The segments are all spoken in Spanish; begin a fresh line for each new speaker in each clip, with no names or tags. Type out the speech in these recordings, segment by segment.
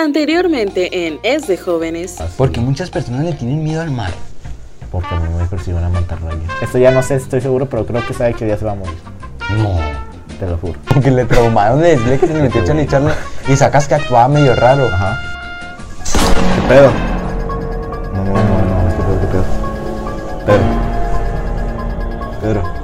Anteriormente en Es de Jóvenes.
Porque muchas personas le tienen miedo al mar.
Porque a mí me persigue una mantarraya.
Esto ya no sé, estoy seguro, pero creo que sabe que ya se va a morir.
No.
Te lo juro.
Porque le traumaron de que se le metió Charlie Charlie y sacas que actuaba medio raro.
Ajá. ¿Qué pedo? No, no, no, no, ¿qué pedo, qué pedo? Pedro. Pedro.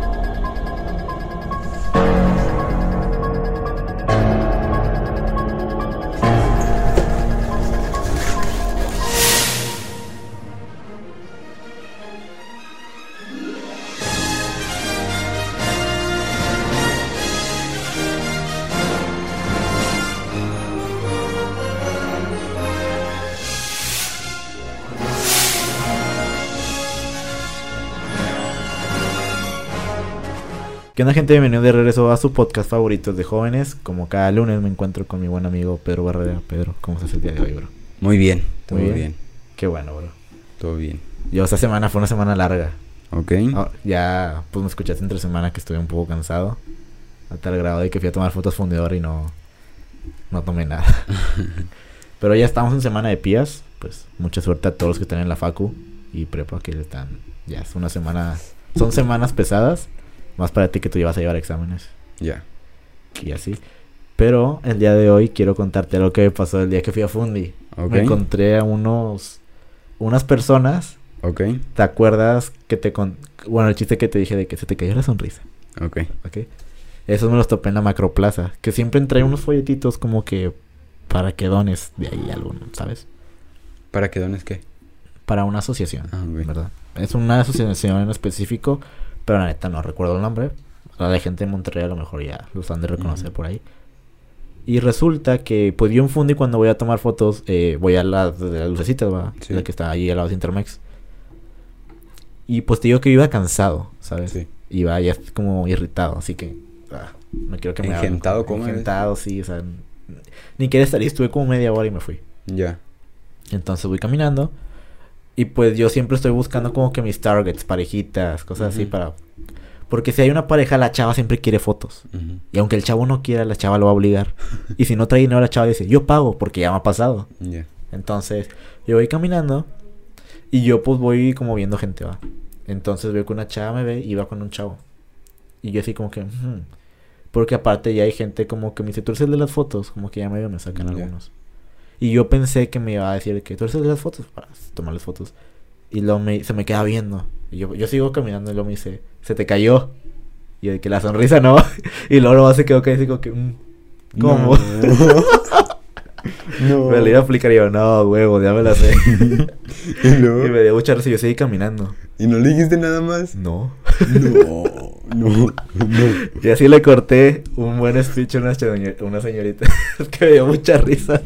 ¿Qué onda gente? Bienvenido de regreso a su podcast favorito de jóvenes. Como cada lunes me encuentro con mi buen amigo Pedro Barrera. Pedro, ¿cómo estás el día de hoy, bro?
Muy bien, todo
Muy
bien.
bien. Qué bueno, bro.
Todo bien.
Yo esta semana fue una semana larga.
Ok.
Ah, ya, pues me escuchaste entre semana que estuve un poco cansado. A tal grado de que fui a tomar fotos fundidor y no, no tomé nada. Pero ya estamos en semana de pías. Pues mucha suerte a todos los que están en la facu y prepa que están. Ya es una semana. Son semanas pesadas. Más para ti que tú llevas a llevar exámenes
Ya.
y así. Pero el día de hoy quiero contarte lo que me pasó el día que fui a Fundi.
Ok.
Me encontré a unos. Unas personas.
Ok.
¿Te acuerdas que te con... Bueno, el chiste que te dije de que se te cayó la sonrisa.
Ok.
¿ok? Esos me los topé en la macroplaza. Que siempre trae unos folletitos como que para que dones de ahí algo, ¿sabes?
¿Para qué dones qué?
Para una asociación,
Ah, ok.
¿verdad? Es una asociación en específico, pero la neta no recuerdo el nombre. A la gente de Monterrey a lo mejor ya los han de reconocer por ahí. Y resulta que, pues yo en Fundi cuando voy a tomar fotos, eh, voy a la de las lucecitas, ¿va?
Sí.
La que está ahí al lado de Intermex. Y pues te digo que iba cansado, ¿sabes?
Sí.
Iba ya como irritado, así que ah, no quiero que me.
¿Engentado cómo?
Engentado, sí, o sea, ni quería estar ahí, estuve como media hora y me fui.
Ya.
Entonces voy caminando y pues yo siempre estoy buscando como que mis targets, parejitas, cosas así para... Porque si hay una pareja, la chava siempre quiere fotos. Y aunque el chavo no quiera, la chava lo va a obligar. Y si no trae dinero, la chava dice, yo pago, porque ya me ha pasado. Entonces, yo voy caminando y yo pues voy como viendo gente, va. Entonces veo que una chava me ve y va con un chavo. Y yo así como que, "Ujú". porque aparte ya hay gente como que me dice, tú eres el de las fotos, como que ya medio me sacan algunos. Y yo pensé que me iba a decir que tú eres el de las fotos para tomarles fotos. Y luego me, se me queda viendo. Y yo, yo sigo caminando y luego me dice, se te cayó. Y de que la sonrisa no. y luego se quedó que como que, "Mm, ¿cómo?
No.
Me le iba a aplicar y yo, no, huevo, ya me la sé.
¿Y luego?
Y me dio mucha risa y yo seguí caminando.
¿Y no le dijiste nada más?
No.
No. No. No.
Y así le corté un buen speech a una, señor- una señorita. que me dio mucha risa.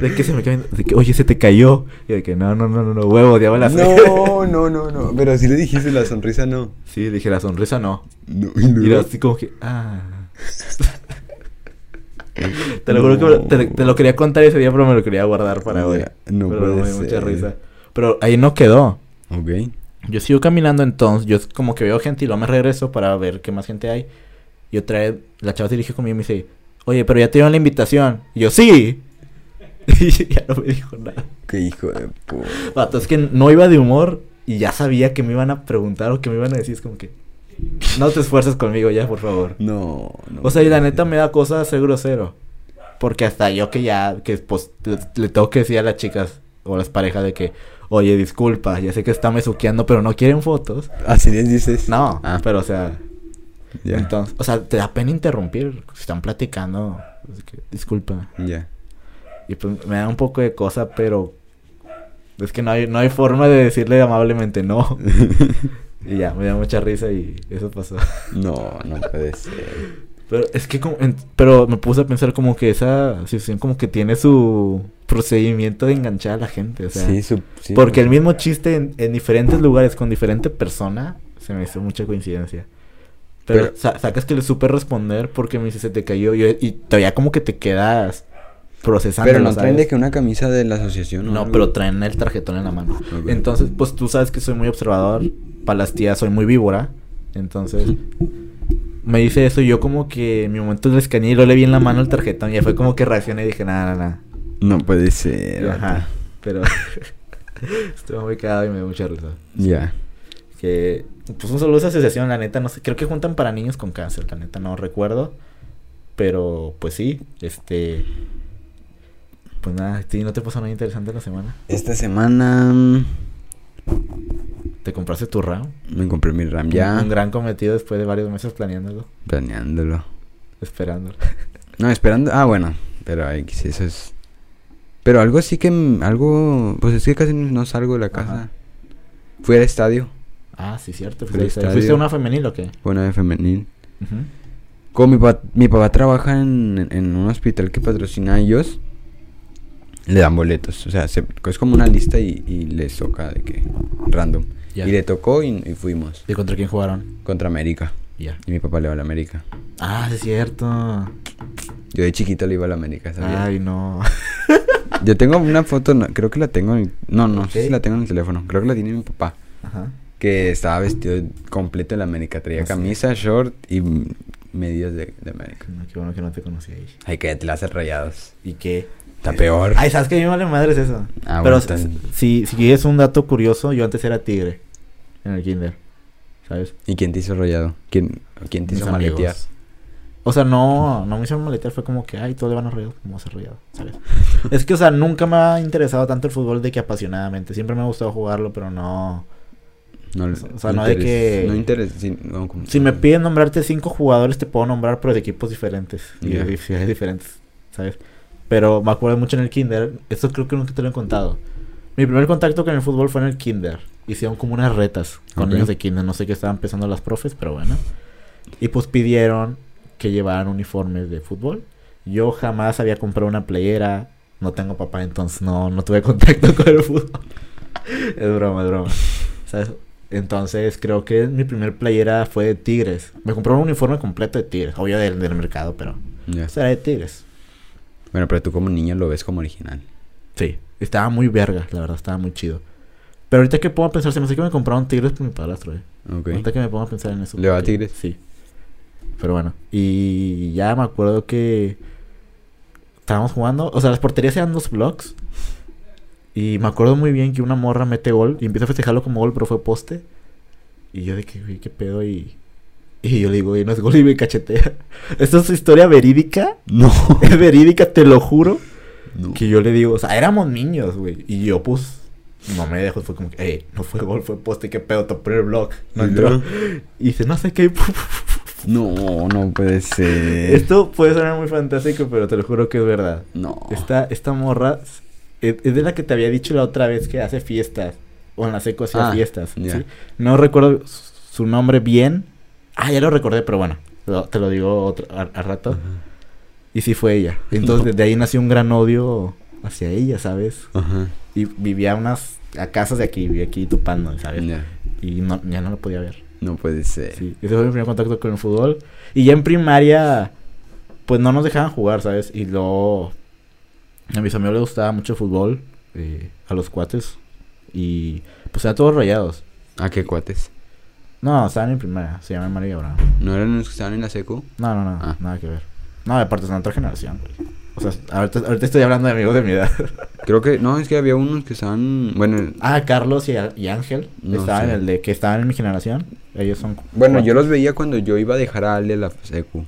De que se me cayó. De que, oye, se te cayó. Y de que, no, no, no, no, no, huevo, ya la sé.
No, no, no, no. Pero si le dijiste la sonrisa, no.
Sí, dije, la sonrisa no.
No. Y
Y era así como que, ah. te lo juro que te, te lo quería contar ese día, pero me lo quería guardar para hoy.
no
pero
puede
me dio mucha risa. Pero ahí no quedó.
Ok.
Yo sigo caminando entonces, yo como que veo gente y luego me regreso para ver qué más gente hay. Y otra vez la chava se dirige conmigo y me dice, oye, pero ya te dieron la invitación. Y yo, sí. Y ya no me dijo nada.
Qué hijo de pu-
Vato, es que no iba de humor y ya sabía que me iban a preguntar o que me iban a decir. Es como que, no te esfuerces conmigo ya, por favor.
No, no.
O sea, y la neta me da cosa ser grosero. Porque hasta yo que ya, que pues le, le tengo que decir a las chicas o a las parejas de que, oye, disculpa, ya sé que está mesuqueando, pero no quieren fotos.
Así les dices.
No,
Ah,
pero o sea,
ya.
entonces, o sea, te da pena interrumpir, si están platicando, disculpa.
Ya.
Y pues me da un poco de cosa, pero es que no hay, no hay forma de decirle amablemente no. y ya, me da mucha risa y eso pasó.
No, no puede ser.
Pero es que como, en- pero me puse a pensar como que esa situación como que tiene su procedimiento de enganchar a la gente, o sea,
sí, su- sí,
porque el mismo chiste en, en diferentes lugares con diferente persona se me hizo mucha coincidencia. Pero,
Pero-
sa- sacas que le supe responder porque me dice se te cayó y, y todavía como que te quedas procesando.
Pero no traen de que una camisa de la asociación. o
No,
algo?
pero traen el tarjetón en la mano. Entonces, pues tú sabes que soy muy observador. Para las tías soy muy víbora. Entonces, me dice eso y yo como que en mi momento le escaneé y lo le vi en la mano el tarjetón. Y ya fue como que reaccioné y dije, nada, nada, nada.
No puede ser.
Ajá. Pero estuvo muy cagado y me dio mucha risa.
Ya.
Que, pues un saludo a esa asociación, la neta, no sé, creo que juntan para niños con cáncer, la neta, no recuerdo. Pero, pues sí, este. Pues nada, ¿sí ¿no te pasó nada interesante la semana?
Esta semana
¿Te compraste tu RAM?
me compré mi RAM ya.
Un gran cometido después de varios meses planeándolo,
Planeándolo.
esperándolo.
No, esperando. Ah, bueno. Pero ay, sí, eso es. Pero algo sí que. mm, Algo. Pues es que casi no salgo de la casa.
Ajá.
Fui al estadio.
Ah, sí, cierto.
Fue al
¿Fuiste,
estadio.
¿Fuiste a una femenil o qué?
Fue una de femenil.
Ujú.
Como mi, pa- mi papá trabaja en, en un hospital que patrocina a ellos, le dan boletos. O sea, se- es como una lista y, y les toca de que. Random. Y le tocó y, y fuimos.
¿Y contra quién jugaron?
Contra América.
Ya.
Y mi papá le va a la América.
Ah, sí, es cierto.
Yo de chiquito le iba a la América, ¿sabías?
Ay, no.
Yo tengo una foto, no, creo que la tengo en... No, no, sé
Ok.
si la tengo en el teléfono. Creo que la tiene mi papá.
Ajá.
Que estaba vestido completo de la América. Traía
Ah,
camisa, short y medias de, de América.
No, qué bueno que no te conocí ahí.
Ay, que te la haces rayados.
¿Y qué?
Está peor.
Ay, ¿sabes qué? A mí me vale madre es eso.
Ah,
Pero
bueno,
si, si, quieres un dato curioso, yo antes era tigre. En el kinder. ¿Sabes?
¿Y quién te hizo rayado? ¿Quién, quién te
Mis
hizo maletear?
O sea, no, no me hicieron maletear, fue como que, ay, todos le van a rayado, como hacer rayado, ¿sabes? es que, o sea, nunca me ha interesado tanto el fútbol de que apasionadamente. Siempre me ha gustado jugarlo, pero no.
No,
O sea, no de
interes-
que-
No interesa. sí, no,
Si me piden nombrarte cinco jugadores, te puedo nombrar, pero de equipos diferentes. Y de ciudades diferentes, ¿sabes? Pero me acuerdo mucho en el kinder. Esto creo que nunca te lo he contado. Mi primer contacto con el fútbol fue en el kinder. Hicieron como unas retas con
Ok.
niños de kinder. No sé qué estaban pensando las profes, pero bueno. Y pues pidieron que llevaran uniformes de fútbol. Yo jamás había comprado una playera. No tengo papá, entonces no, no tuve contacto con el fútbol. es broma, es broma. ¿Sabes? Entonces creo que mi primer playera fue de Tigres. Me compré un uniforme completo de Tigres. Obvio del, del mercado, pero... Sea, era de Tigres.
Bueno, pero tú como niño lo ves como original.
Sí. Estaba muy verga, la verdad, estaba muy chido. Pero ahorita que a pensar, se me hace que me compraron Tigres por mi padrastro, eh. Ahorita que me pongo a pensar en eso.
¿Le va a Tigres?
Sí. Pero bueno. Y ya me acuerdo que estábamos jugando. O sea, las porterías eran dos blocks. Y me acuerdo muy bien que una morra mete gol y empieza a festejarlo como gol, pero fue poste. Y yo de que, güey, qué pedo. Y, y yo le digo, güey, no es gol y me cachetea. Esto es historia verídica.
No.
Es verídica, te lo juro.
no.
Que yo le digo, o sea, éramos niños, güey. Y yo, pues, no me dejo. Fue como que, hey, no fue gol, fue poste, qué pedo, topé el block. No
¿Y
entró. Y dice, no sé qué.
No, no puede ser.
Esto puede sonar muy fantástico, pero te lo juro que es verdad.
No.
Esta, esta morra es, es de la que te había dicho la otra vez que hace fiestas. O en la seco hacía
Ah,
fiestas. No recuerdo su nombre bien. Ah, ya lo recordé, pero bueno. lo- te lo digo otro, a, a rato. Y sí fue ella. Entonces, desde ahí nació un gran odio hacia ella, ¿sabes?
Ajá.
Y vivía unas a casas de aquí, vivía aquí tupando, ¿sabes? Y no, ya no lo podía ver.
No puede ser.
Sí, ese fue mi primer contacto con el fútbol. Y ya en primaria, pues no nos dejaban jugar, ¿sabes? Y luego a mis amigos les gustaba mucho el fútbol, eh, a los cuates. Y pues eran todos rayados.
¿A qué cuates?
No, estaban en primaria, se llama María Abraham.
¿No eran los que estaban en la secu?
No, no, no,
Ah.
nada que ver. No, aparte son otra generación, güey. O sea, ahorita, ahorita estoy hablando de amigos de mi edad.
Creo que... No, es que había unos que estaban... Bueno...
ah, Carlos y, y Ángel
No
estaban
sé.
en el de que estaban en mi generación. Ellos son.
Bueno, yo los veía cuando yo iba a dejar a Ale la secu.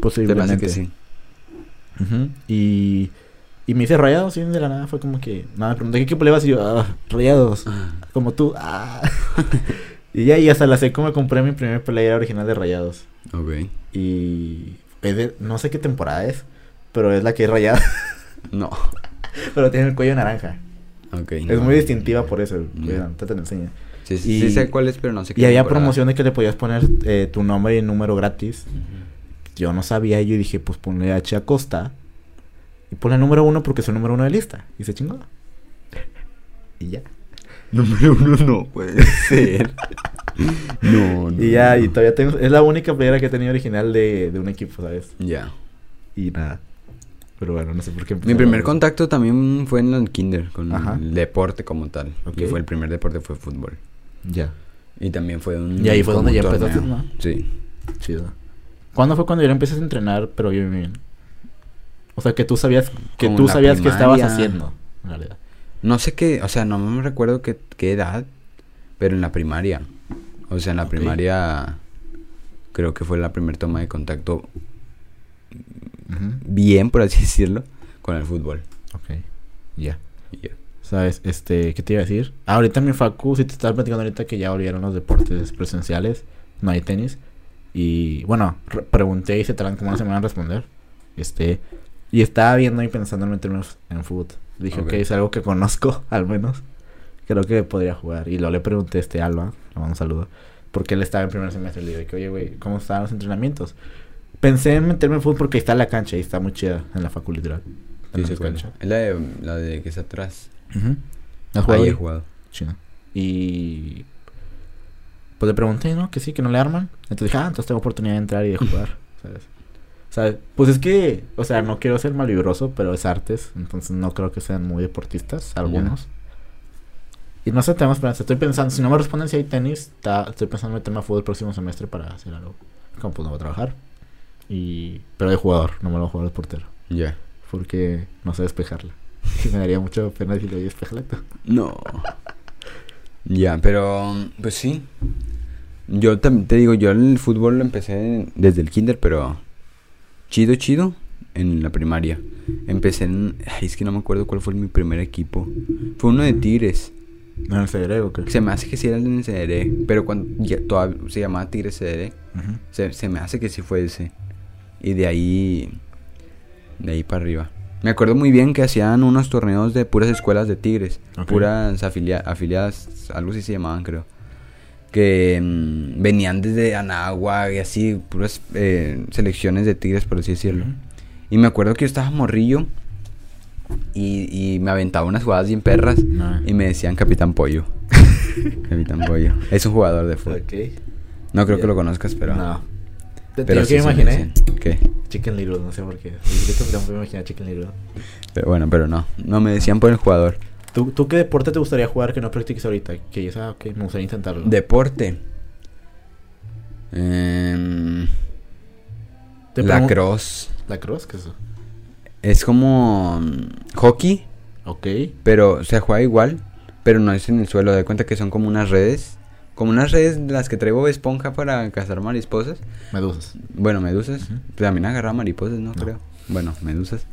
Posiblemente.
que sí.
Y, y me hice rayados, y de la nada fue como que. Nada, me pregunté qué equipo le vas y yo, ah, rayados. Como tú, ah. y ya, y hasta la seco me compré mi primer playera original de rayados.
Ok.
Y. es de- no sé qué temporada es, pero es la que es rayada.
No.
pero tiene el cuello naranja.
Ok.
Es
no.
muy distintiva por eso. naranja, te lo enseño.
Sí, sí,
Y-
sí sé cuál es, pero no sé qué
Y había
temporada.
de que le podías poner eh, tu nombre y número gratis. Yo no sabía, yo dije, pues ponle H Acosta. Y ponle número uno porque es el número uno de lista. Y se chingó. y ya.
Número uno no puede ser. no, no.
Y ya, y todavía tengo. Es la única playera que he tenido original de, de un equipo, ¿sabes?
Ya.
Y nada. Pero bueno, no sé por qué.
Mi primer contacto también fue en el kinder, con
Ajá.
el deporte como tal.
Ok.
Y fue el primer deporte fue fútbol.
Ya.
Y también fue un...
Y ahí fue donde ya empezaste. ¿no?
Sí.
Chido. ¿Cuándo fue cuando ya empezaste a entrenar, pero bien, bien? O sea, que tú sabías que
Como
tú sabías que estabas haciendo, en realidad.
No sé qué, o sea, no me recuerdo qué, qué edad, pero en la primaria. O sea, en la primaria creo que fue la primera toma de contacto Bien, por así decirlo, con el fútbol.
Ok. Ya.
Y ya.
¿Sabes? Este, ¿qué te iba a decir? Ah, ahorita mi facu, si te estaba platicando ahorita que ya volvieron los deportes presenciales, no hay tenis. Y bueno, re- pregunté y se tardan como una semana en responder. Este, y estaba viendo y pensando en meterme en fútbol. Dije,
Ok.
ok, es algo que conozco, al menos. Creo que podría jugar. Y luego le pregunté a este Alba, le mando un saludo, porque él estaba en primer semestre. Le dije, oye, güey, ¿cómo estaban los entrenamientos? Pensé en meterme en fútbol porque ahí está la cancha y está muy chida en la facu literal.
Sí,
En
cuál.
cancha.
Es la de, la de que está atrás.
¿Has jugado
Ahí he jugado.
Chido. Y pues le pregunté, ¿no? Que sí, que no le arman. Entonces dije, ah, entonces tengo oportunidad de entrar y de jugar, ¿sabes? O sea, pues es que, o sea, no quiero ser malvibroso, pero es artes, entonces no creo que sean muy deportistas, algunos. Y no sé, tengo esperanza. Estoy pensando, si no me responden si hay tenis, ta- estoy pensando en meterme a fútbol el próximo semestre para hacer algo. Como pues no voy a trabajar. Y... Pero de jugador, no me lo jugar de portero.
Ya.
Porque no sé despejarla. Y me daría mucha pena decirle, oye, despejala tú.
No. ya, pero pues sí. Yo también te digo, yo el fútbol lo empecé desde el kinder, pero chido, chido en la primaria. Empecé en... Ay, es que no me acuerdo cuál fue mi primer equipo. Fue uno de Tigres.
¿No en el CDR o qué?
Se me hace que sí era el en el CDR, pero cuando ya todavía se llamaba Tigres CDR,
Ujú.
se, se me hace que sí fue ese. Y de ahí, de ahí para arriba. Me acuerdo muy bien que hacían unos torneos de puras escuelas de Tigres,
Ok.
puras afilia- afiliadas, algo así se llamaban creo. Que mm, venían desde Anagua y así, puras eh, selecciones de Tigres, por así decirlo. Y me acuerdo que yo estaba morrillo y, y me aventaba unas jugadas bien perras
Ah.
y me decían Capitán Pollo. Capitán Pollo. Es un jugador de fútbol.
Ok.
No creo que
Ya.
lo conozcas, pero.
No. Te,
Pero sí
que me imaginé.
¿Qué?
Chicken Little, no sé por qué. Yo tampoco me imaginé Chicken Little.
Pero bueno, pero no. No me decían por el jugador.
¿Tú, ¿Tú qué deporte te gustaría jugar que no practiques ahorita? Que ya sabes, ok, me gustaría intentarlo.
Deporte. Em,
Te
la
pregun-
cross.
¿La cross? ¿Qué es eso?
Es como mm, hockey,
Ok.
pero se juega igual, pero no es en el suelo. De cuenta que son como unas redes, como unas redes de las que traigo esponja para cazar mariposas.
Medusas.
Bueno, medusas.
Ujú.
También agarra mariposas, ¿no?
No.
Creo. Bueno, medusas.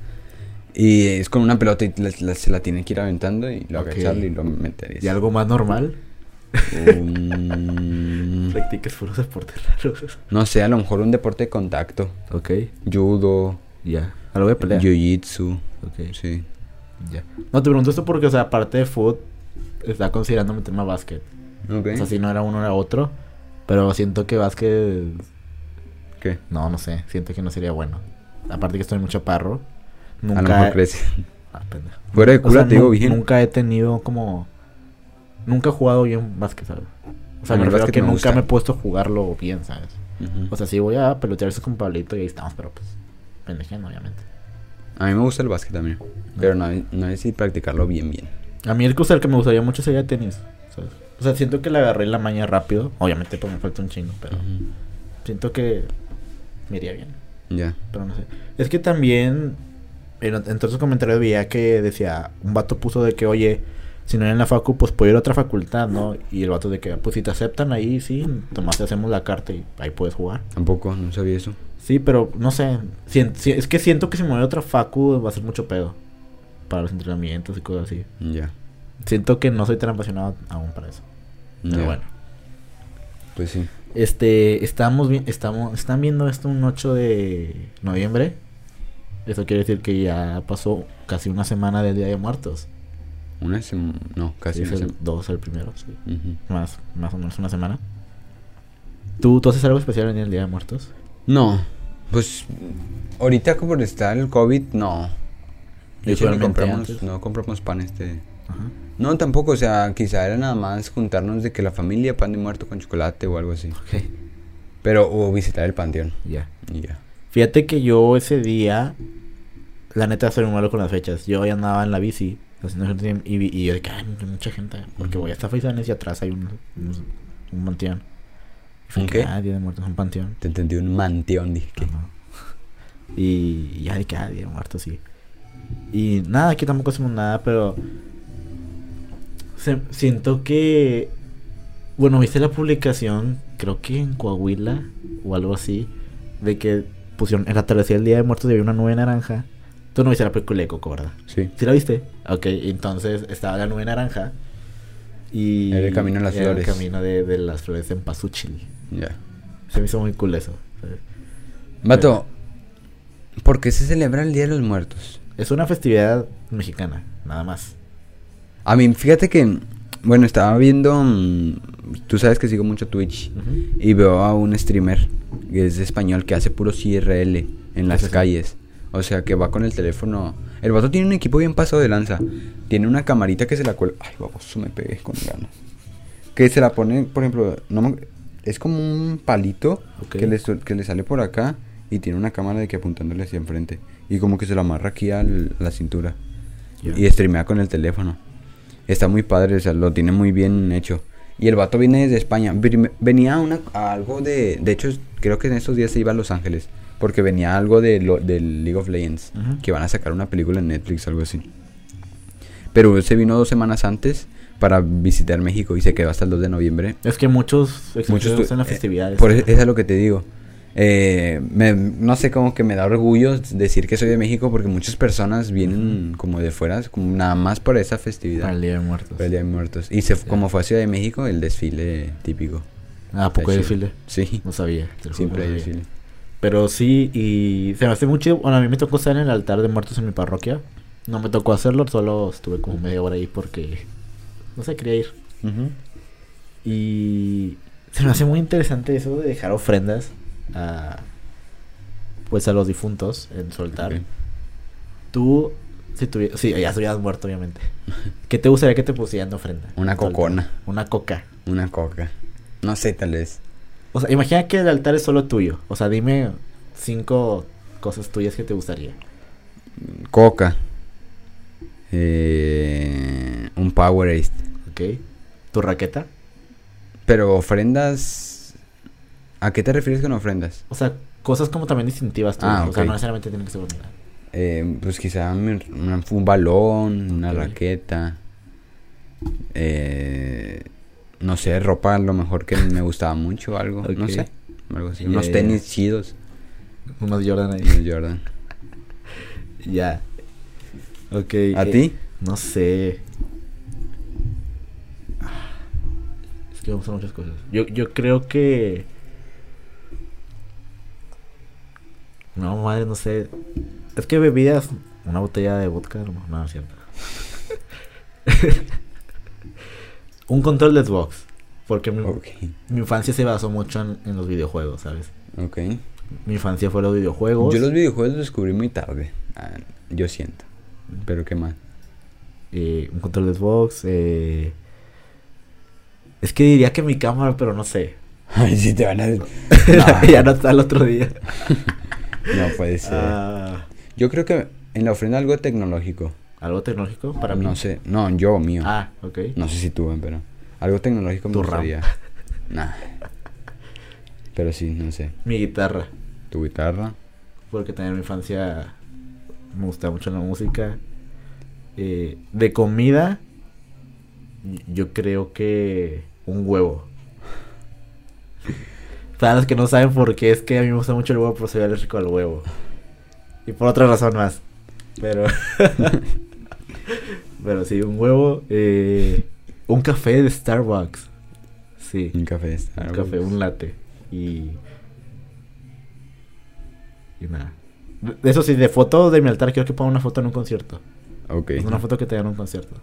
Y es con una pelota y la- la- se la tiene que ir aventando y lo
Ok.
agacharle y lo meter.
¿Y algo más normal?
Un-
Practiques puros deportes raros.
no sé, a lo mejor un deporte de contacto.
Ok.
Judo,
Ya. Algo de pelea.
jiu-jitsu.
Ok.
Sí.
Ya. No, te pregunto esto porque, o sea, aparte de fútbol, está considerando meterme a básquet.
Ok.
O sea, si no era uno, era otro. Pero siento que básquet.
¿Qué?
No, no sé. Siento que no sería bueno. Aparte que estoy muy chaparro.
A lo
Nunca.
mejor crece.
Ah.
Fuera de
O
cura
sea,
te digo bien.
Nunca he tenido como. Nunca he jugado bien básquet, ¿sabes? O sea, me refiero que
me
nunca
gusta.
me he puesto a jugarlo bien, ¿sabes?
Ujú.
O sea, sí voy a pelotear eso con Pablito y ahí estamos, pero pues. Pendejando, obviamente.
a mí me gusta el básquet también. Pero no, no es si practicarlo bien, bien.
A mí el que, o el que me gustaría mucho sería tenis, ¿sabes? O sea, siento que le agarré la maña rápido. Obviamente, pues me falta un chingo, pero siento que me iría bien.
Ya.
Pero no sé. Es que también, en, en todos sus comentarios veía que decía, un vato puso de que, oye, si no era en la facu, pues puedo ir a otra facultad, ¿no? Y el vato de que, pues si te aceptan ahí, sí, nomás te hacemos la carta y ahí puedes jugar.
Tampoco, no sabía eso.
Sí, pero no sé, si- es que siento que si me voy a otra facu va a ser mucho pedo. Para los entrenamientos y cosas así.
Ya.
Siento que no soy tan apasionado aún para eso. Pero bueno.
Pues sí.
Este, estamos, estamos, están viendo esto un 8 de noviembre. Eso quiere decir que ya pasó casi una semana del Día de Muertos.
Una semana. No, casi
es
una
el
semana.
2 el primero, sí.
Ujú.
Más, más o menos una semana. ¿Tú, ¿Tú haces algo especial en el Día de Muertos?
No, pues ahorita como está el COVID, no. De hecho, no compramos,
antes.
no compramos pan este.
Ajá.
No, tampoco, o sea, quizá era nada más juntarnos de que la familia, pan de muerto con chocolate o algo así.
Ok,
Pero, o visitar el panteón.
ya.
Y ya.
Fíjate que yo ese día, la neta, soy muy malo con las fechas. Yo ya andaba en la bici, haciendo ejercicio, y, vi- y yo que, ay, hay mucha gente. Porque
Ujú.
voy hasta Faisanes y atrás hay un, un, un panteón. Y
¿Un qué?
Ah, Día de Muertos, un panteón.
Te entendí un manteón, dije que.
Ajá. Y ya de que, ah, Día de Muertos, sí. Y nada, aquí tampoco hacemos nada, pero... se- siento que... Bueno, viste la publicación, creo que en Coahuila o algo así, de que pusieron en la travesía del Día de Muertos y había una nube naranja. Tú no viste la película de Coco, ¿verdad?
Sí.
¿Sí la viste? Ok, entonces estaba la nube naranja y...
Era el camino a las
era
flores.
El camino de, de las flores en Pazúchil.
Ya.
Se me hizo muy cool eso.
Vato, ¿por qué se celebra el Día de los Muertos?
Es una festividad mexicana, nada más.
A mí, fíjate que, bueno, estaba viendo, mm, tú sabes que sigo mucho Twitch y veo a un streamer que es español que hace puro CRL en las
sí.
calles. O sea, que va con el teléfono. El vato tiene un equipo bien pasado de lanza. Tiene una camarita que se la cuelga. Ay, baboso, me pegué con ganas. Que se la pone, por ejemplo, no me- es como un palito que, le, que le sale por acá y tiene una cámara de que apuntándole hacia enfrente. Y como que se lo amarra aquí a la cintura. Y streamea con el teléfono. Está muy padre, o sea, lo tiene muy bien hecho. Y el vato viene desde España. Ven- Venía una, a algo de... De hecho, creo que en estos días se iba a Los Ángeles. Porque venía algo de lo, del League of Legends. Que van a sacar una película en Netflix, algo así. Pero se vino dos semanas antes para visitar México y se quedó hasta el 2 de noviembre.
Es que muchos
Muchos
en las
eh,
festividades.
por eso eso es lo que te digo. Eh, me- no sé, como que me da orgullo decir que soy de México porque muchas personas vienen como de fuera, como nada más por esa festividad.
Para el Día de Muertos.
Para el Día de Muertos. Y se, como fue a Ciudad de México, el desfile típico.
Ah, ¿a poco
chido.
desfile?
Sí,
No sabía.
siempre hay desfile.
Pero sí, y se me hace muy chido. Bueno, a mí me tocó estar en el altar de muertos en mi parroquia. No me tocó hacerlo, solo estuve como media hora ahí porque, no sé, quería ir. Y se me hace muy interesante eso de dejar ofrendas a, pues a los difuntos en.
Ok.
Tú, si tuvieras, sí, ya estuvieras muerto, obviamente. ¿Qué te gustaría que te pusieran de ofrenda?
Una
altar?
cocona.
Una coca.
Una coca. No sé, tal vez.
O sea, imagina que el altar es solo tuyo. O sea, dime cinco cosas tuyas que te gustaría.
Coca. Eh, un Powerade.
¿Ok? ¿Tu raqueta?
Pero ofrendas... ¿A qué te refieres con ofrendas?
O sea, cosas como también distintivas tuyas.
Ah,
O sea, no necesariamente tienen que ser una.
Eh, pues quizá un, balón, una raqueta. Eh, no sé, ropa a lo mejor que me gustaba mucho, algo. No sé. Algo así. Unos
ya.
tenis chidos.
Unos Jordan ahí.
Unos Jordan.
ya. Ok.
¿A
eh,
ti?
No sé. Es que vamos a muchas cosas. Yo, yo creo que. No, madre, no sé. Es que bebidas. Una botella de vodka, no, no, es cierto. Un control de Xbox. Porque mi, infancia se basó mucho en, en los videojuegos, ¿sabes?
Ok.
Mi infancia fue los videojuegos.
Yo los videojuegos los descubrí muy tarde. Ah, yo siento. Pero qué más.
eh, un control de Xbox. eh, Es que diría que mi cámara, pero no sé.
Ay, sí te van a... No,
ya no está el otro día.
no puede ser.
Ah,
Yo creo que en la ofrenda algo tecnológico.
¿Algo tecnológico para mí?
No sé. No, yo mío.
Ah, ok.
No sé si tú, pero... Algo tecnológico me gustaría. Nah. Pero sí, no sé.
Mi guitarra.
Tu guitarra.
Porque también en mi infancia me gustaba mucho la música. Eh, de comida, yo creo que un huevo. Para los que no saben por qué, es que a mí me gusta mucho el huevo, pero soy alérgico al huevo. Y por otra razón más. Pero. pero sí, un huevo. eh, un café de Starbucks. Sí.
Un café de
Un
Starbucks.
café, un latte. Y. Y nada. Eso sí, de foto de mi altar, quiero que ponga una foto en un concierto.
Ok.
Una foto que te en un concierto.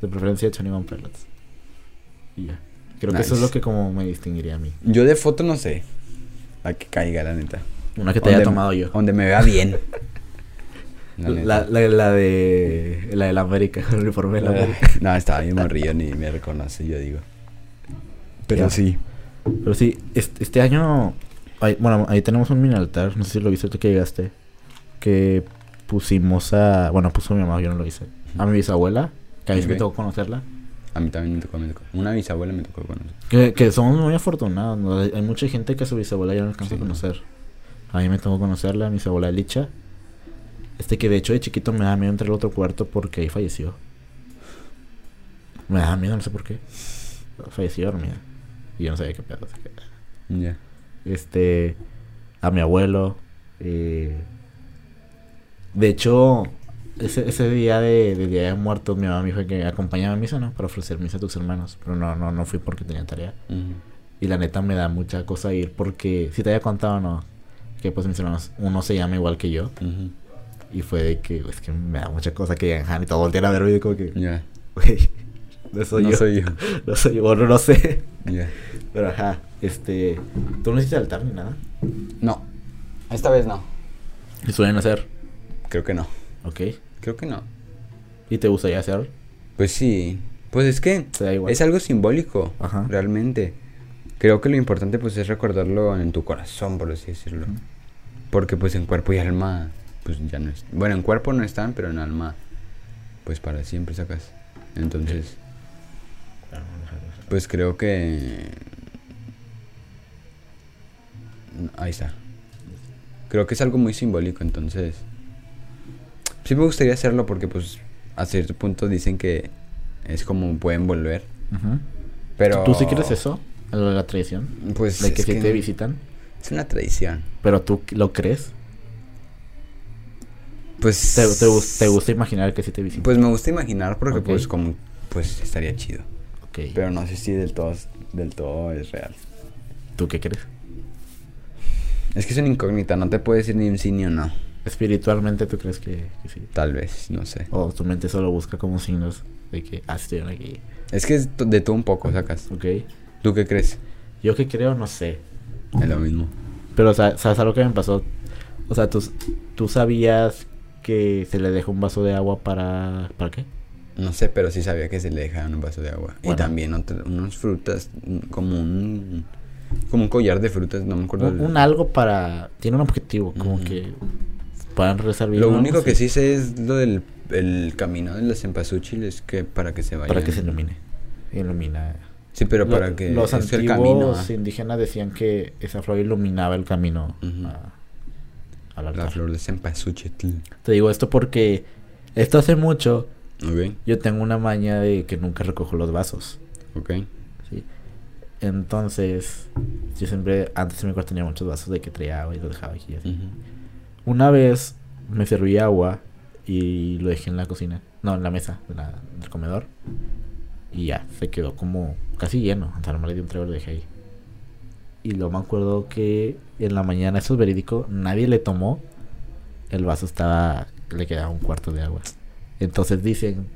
De preferencia de Tony One Pilots. Y ya. Creo que eso es lo que como me distinguiría a mí.
Yo de foto no sé. La que caiga, la neta.
Una que te haya tomado yo.
Donde me vea bien. La.
La, la, la de. La de la América, el uniforme de la
Eh,
América.
no, estaba bien morrillo, ni me reconoce, yo digo. Pero
Ya.
sí.
Pero sí, este, este año. bueno, ahí tenemos un mini altar. No sé si lo viste tú que llegaste. Que pusimos a. Bueno, puso mi mamá, yo no lo hice. A mi bisabuela. Que a mí sí me tocó conocerla.
A mí también me tocó, me tocó. Una bisabuela me tocó conocer.
Que, que somos muy afortunados. ¿no? Hay, mucha gente que a su bisabuela ya no alcanza
Sí.
a conocer. A mí me tocó conocerla, mi abuela Licha. Este que de hecho de chiquito me da miedo entrar al otro cuarto porque ahí falleció. Me da miedo, no sé por qué. Falleció dormida. Y yo no sabía qué pedo.
Ya.
Este. A mi abuelo. eh, de hecho, ese, ese día de, de Día de Muertos, mi mamá me dijo que acompañaba a misa, ¿no? Para ofrecer misa a tus hermanos. Pero no, no, no fui porque tenía tarea. Y la neta me da mucha cosa ir porque, si te había contado no, que pues mis hermanos, uno se llama igual que yo. Y fue de que, es que me da mucha cosa que digan Han y todo voltean a verme y como que, güey, no soy
no
yo.
soy yo.
No soy yo, bueno, no sé.
Ya.
Pero ajá, este, ¿tú no hiciste altar ni nada?
No. Esta vez no.
¿Y suelen hacer?
Creo que no.
Ok.
Creo que no.
¿Y te gustaría hacer?
Pues sí. Pues es que es algo simbólico.
Ajá.
Realmente. Creo que lo importante pues es recordarlo en tu corazón, por así decirlo. Porque pues en cuerpo y alma pues ya no es. Bueno, en cuerpo no están, pero en alma pues para siempre sacas. Entonces, pues creo que ahí está. Creo que es algo muy simbólico, entonces sí me gustaría hacerlo porque pues a cierto punto dicen que es como pueden volver,
Ujú.
pero
¿Tú sí quieres eso? Lo de la tradición.
Pues
De que si
que
te visitan.
es una tradición.
Pero tú lo crees.
Pues
¿Te, te, gus- te gusta imaginar que sí te visitan?
Pues me gusta imaginar porque pues como pues estaría chido.
ok.
Pero no sé si del todo del todo es real.
¿Tú qué crees?
Es que es una incógnita, no te puedo decir ni un sí ni un no.
Espiritualmente tú crees que, que sí.
Tal vez, no sé.
O tu mente solo busca como signos de que, ah, estoy aquí.
Es que es de todo un poco, sacas.
Ok.
¿Tú qué crees?
Yo que creo, no sé.
Es lo mismo.
Pero, sa- ¿sabes algo que me pasó? O sea, ¿tú, tú sabías que se le dejó un vaso de agua para... ¿Para qué?
No sé, pero sí sabía que se le dejaban un vaso de agua. Y también otra- unas frutas, mm, como un como un collar de frutas, no me acuerdo.
Un,
el-
un algo para... Tiene un objetivo, como que puedan rezar bien.
Lo único que sí sé es lo del el camino de las cempasúchil, es que para que se vaya.
Para que se ilumine. Ilumina.
Sí, pero
Lo-
para que
Los antiguos
el camino. ah.
indígenas decían que esa flor iluminaba el camino
Ujú.
a- al
La flor de cempasúchil.
Te digo esto porque esto hace mucho
Ok,
yo tengo una maña de que nunca recojo los vasos.
ok.
¿sí? Entonces, yo siempre, antes en mi cuarto tenía muchos vasos de que traía agua y los dejaba aquí. así.
Ujú.
Una vez me serví agua y lo dejé en la cocina, no, en la mesa la- del comedor. Y ya, se quedó como casi lleno. O sea, nomás le di un trago y lo dejé ahí. Y luego me acuerdo que en la mañana, eso es verídico, nadie le tomó. El vaso estaba, le quedaba un cuarto de agua. Entonces dicen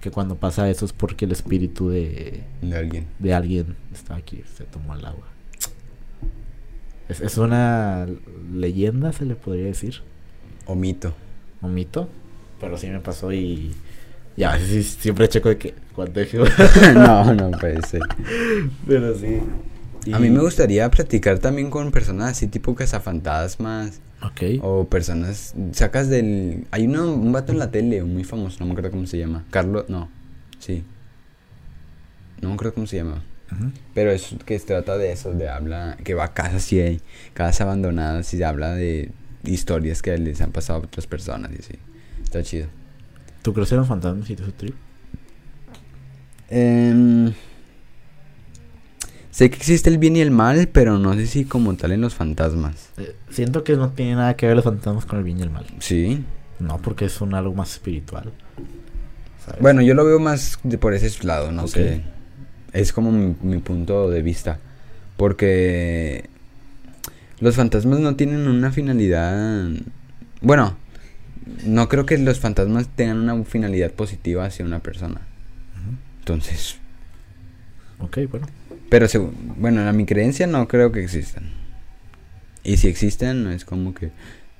que cuando pasa eso es porque el espíritu de,
De alguien.
de alguien está aquí, se tomó el agua. Es, es una leyenda, se le podría decir,
O mito.
un mito, pero sí me pasó y ya, sí, siempre checo de que deje-
no, no puede ser.
pero sí.
A mí me gustaría platicar también con personas así tipo cazafantasmas
Ok.
o personas sacas del hay uno, un vato en la tele muy famoso, no me acuerdo cómo se llama. Carlos, no. Sí. No me acuerdo cómo se llama. Pero es que se trata de eso, de habla que va a casas y hay casas abandonadas y habla de historias que les han pasado a otras personas y así. Está chido.
¿Tú crees en los fantasmas y ese trip?
Em, sé que existe el bien y el mal, pero no sé si como tal en los fantasmas.
Eh, siento que no tiene nada que ver los fantasmas con el bien y el mal.
Sí.
No, porque es un algo más espiritual. ¿sabes?
Bueno, yo lo veo más de por ese lado, no
Ok.
sé. Es como mi, mi punto de vista. Porque los fantasmas no tienen una finalidad. Bueno, no creo que los fantasmas tengan una finalidad positiva hacia una persona. Entonces,
Ok, bueno.
pero segu- bueno, a mi creencia no creo que existan. Y si existen, es como que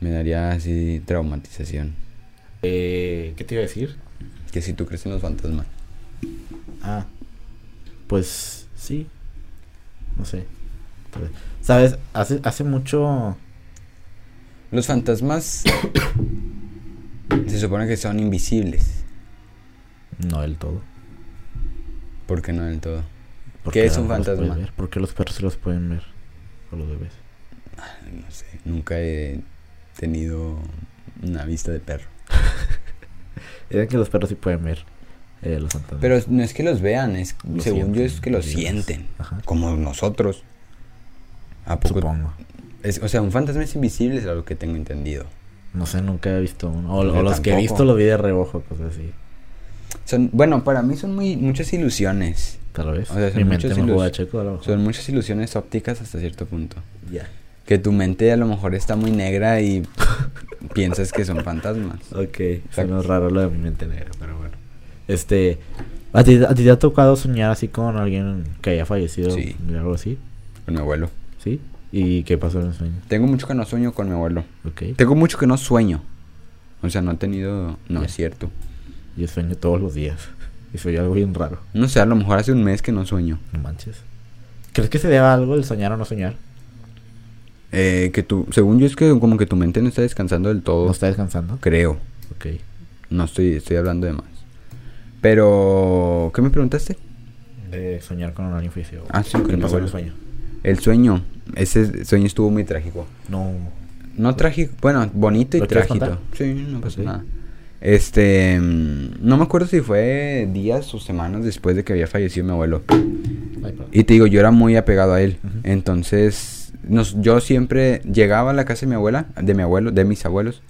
me daría así traumatización.
Eh, ¿Qué te iba a decir?
Que si tú crees en los fantasmas.
Ah, pues sí. No sé. Pues, ¿Sabes? Hace, hace mucho...
Los fantasmas se supone que son invisibles.
No del todo.
¿Por qué no del todo?
¿Por
¿Qué es un fantasma?
ver? ¿Por qué los perros se los pueden ver? O los bebés.
No sé, nunca he tenido una vista de perro.
Dicen que los perros sí pueden ver eh, los fantasmas.
Pero no es que los vean, es
Lo
según yo es que los sienten,
Ajá.
como nosotros. ¿A poco?
Supongo.
Es- o sea, un fantasma es invisible, es algo que tengo entendido.
No sé, nunca he visto uno. O, o los que he visto los vi de reojo, cosas así.
Son, bueno, para mí son muy muchas ilusiones.
Tal vez.
O sea, son
Mi mente
muchos
me juega
ilus-
checo a lo mejor.
Son muchas ilusiones ópticas hasta cierto punto.
Ya.
Que tu mente a lo mejor está muy negra y piensas que son fantasmas.
Ok,
Exacto.
suena raro lo de mi mente negra, pero bueno. Este, ¿a ti, ¿a ti te ha tocado soñar así con alguien que haya fallecido?
Sí.
o algo así?
Con mi abuelo.
¿Sí? ¿Y qué pasó en el sueño?
Tengo mucho que no sueño con mi abuelo.
Ok.
Tengo mucho que no sueño. O sea, no he tenido... No es cierto.
Yo sueño todos los días. Y soy algo bien raro.
No sé, a lo mejor hace un mes que no sueño.
No manches. ¿Crees que se deba algo el soñar o no soñar?
Eh, que tú... Según yo es que como que tu mente no está descansando del todo.
¿No está descansando?
Creo.
Ok.
No estoy, estoy hablando de más. Pero... ¿Qué me preguntaste?
De soñar con alguien fallecido.
Ah, sí,
¿Qué pasó en el sueño?
El sueño. Ese sueño estuvo muy trágico.
No.
No trágico, bueno, bonito y
¿Lo quieres
trágico. Sí, no pasa nada. Este, mm, no me acuerdo si fue días o semanas después de que había fallecido mi abuelo.
Ay.
Y te digo, yo era muy apegado a él. Entonces, nos, yo siempre llegaba a la casa de mi abuela, de mi abuelo, de mis abuelos,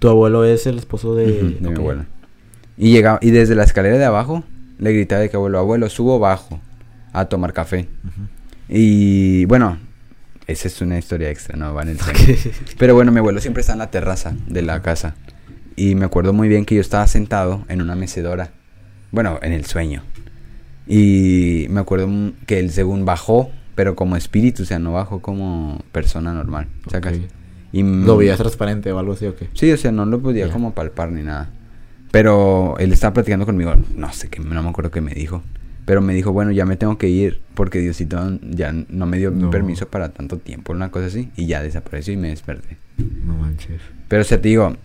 Tu abuelo es el esposo de,
de mi abuela. Y llegaba, y desde la escalera de abajo le gritaba de que abuelo, abuelo, subo bajo a tomar café. Y bueno, esa es una historia extra, no va en el sueño. Pero bueno, mi abuelo siempre está en la terraza de la casa. Y me acuerdo muy bien que yo estaba sentado en una mecedora. Bueno, en el sueño. Y me acuerdo que él según bajó, pero como espíritu, o sea, no bajó como persona normal. ¿sacas?
Ok.
Y mm,
¿Lo veías transparente o algo así o qué?
Sí, o sea, no lo podía como palpar ni nada. Pero él estaba platicando conmigo, no sé qué, no me acuerdo qué me dijo. Pero me dijo, bueno, ya me tengo que ir porque Diosito ya no me dio
No.
permiso para tanto tiempo, una cosa así. Y ya desapareció y me desperté.
No manches.
Pero, o sea, te digo,